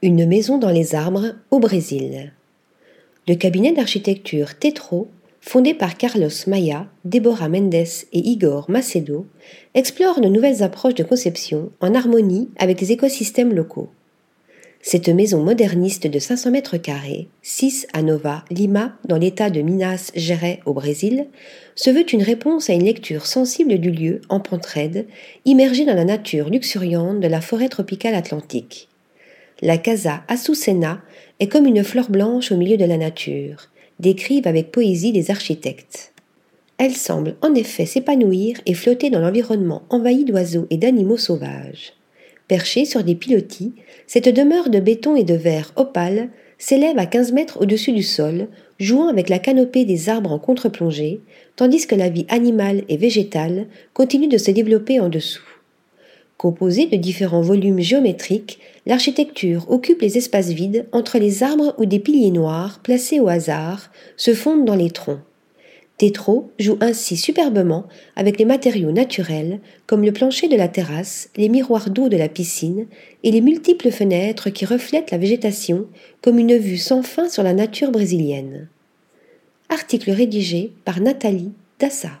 Une maison dans les arbres au Brésil. Le cabinet d'architecture Tetro, fondé par Carlos Maia, Deborah Mendes et Igor Macedo, explore de nouvelles approches de conception en harmonie avec les écosystèmes locaux. Cette maison moderniste de 500 mètres carrés, 6 à Nova, Lima, dans l'état de Minas Gerais au Brésil, se veut une réponse à une lecture sensible du lieu en pente raide, dans la nature luxuriante de la forêt tropicale atlantique. La casa Azucena est comme une fleur blanche au milieu de la nature, décrivent avec poésie les architectes. Elle semble en effet s'épanouir et flotter dans l'environnement envahi d'oiseaux et d'animaux sauvages. Perchée sur des pilotis, cette demeure de béton et de verre opale s'élève à 15 mètres au-dessus du sol, jouant avec la canopée des arbres en contre-plongée, tandis que la vie animale et végétale continue de se développer en dessous. Composée de différents volumes géométriques, l'architecture occupe les espaces vides entre les arbres où des piliers noirs, placés au hasard, se fondent dans les troncs. Tétro joue ainsi superbement avec les matériaux naturels comme le plancher de la terrasse, les miroirs d'eau de la piscine et les multiples fenêtres qui reflètent la végétation comme une vue sans fin sur la nature brésilienne. Article rédigé par Nathalie Dassa.